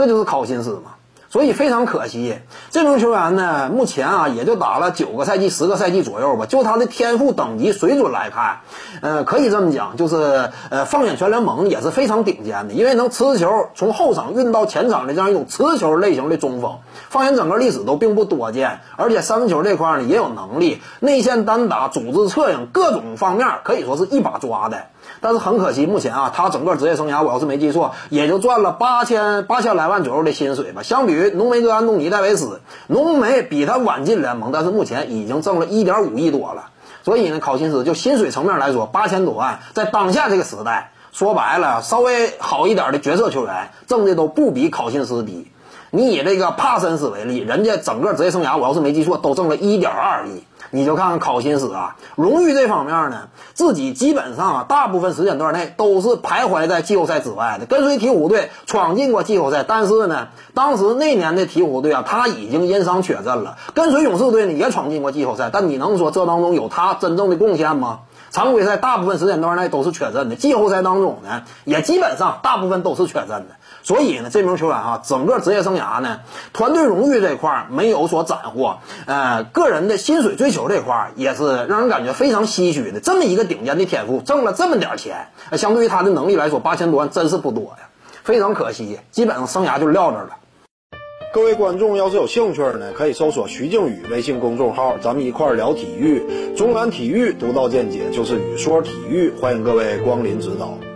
这就是考心思嘛。所以非常可惜，这名球员呢，目前啊也就打了九个赛季、十个赛季左右吧。就他的天赋等级水准来看，呃，可以这么讲，就是呃，放眼全联盟也是非常顶尖的，因为能持球从后场运到前场的这样一种持球类型的中锋，放眼整个历史都并不多见。而且三分球这块呢也有能力，内线单打、组织策应各种方面可以说是一把抓的。但是很可惜，目前啊，他整个职业生涯，我要是没记错，也就赚了八千八千来万左右的薪水吧。相比浓眉哥安东尼戴维斯，浓眉比他晚进联盟，但是目前已经挣了一点五亿多了。所以呢，考辛斯就薪水层面来说，八千多万，在当下这个时代，说白了，稍微好一点的角色球员挣的都不比考辛斯低。你以这个帕森斯为例，人家整个职业生涯，我要是没记错，都挣了一点二亿。你就看看考辛斯啊，荣誉这方面呢，自己基本上啊，大部分时间段内都是徘徊在季后赛之外的。跟随鹈鹕队闯进过季后赛，但是呢，当时那年的鹈鹕队啊，他已经因伤缺阵了。跟随勇士队呢，也闯进过季后赛，但你能说这当中有他真正的贡献吗？常规赛大部分时间段内都是缺阵的，季后赛当中呢，也基本上大部分都是缺阵的。所以呢，这名球员啊，整个职业生涯啥呢，团队荣誉这块儿没有所斩获，呃，个人的薪水追求这块儿也是让人感觉非常唏嘘的。这么一个顶尖的天赋，挣了这么点钱，相对于他的能力来说，八千多万真是不多呀，非常可惜，基本上生涯就撂这儿了。各位观众要是有兴趣呢，可以搜索徐静宇微信公众号，咱们一块儿聊体育，中南体育独到见解就是语说体育，欢迎各位光临指导。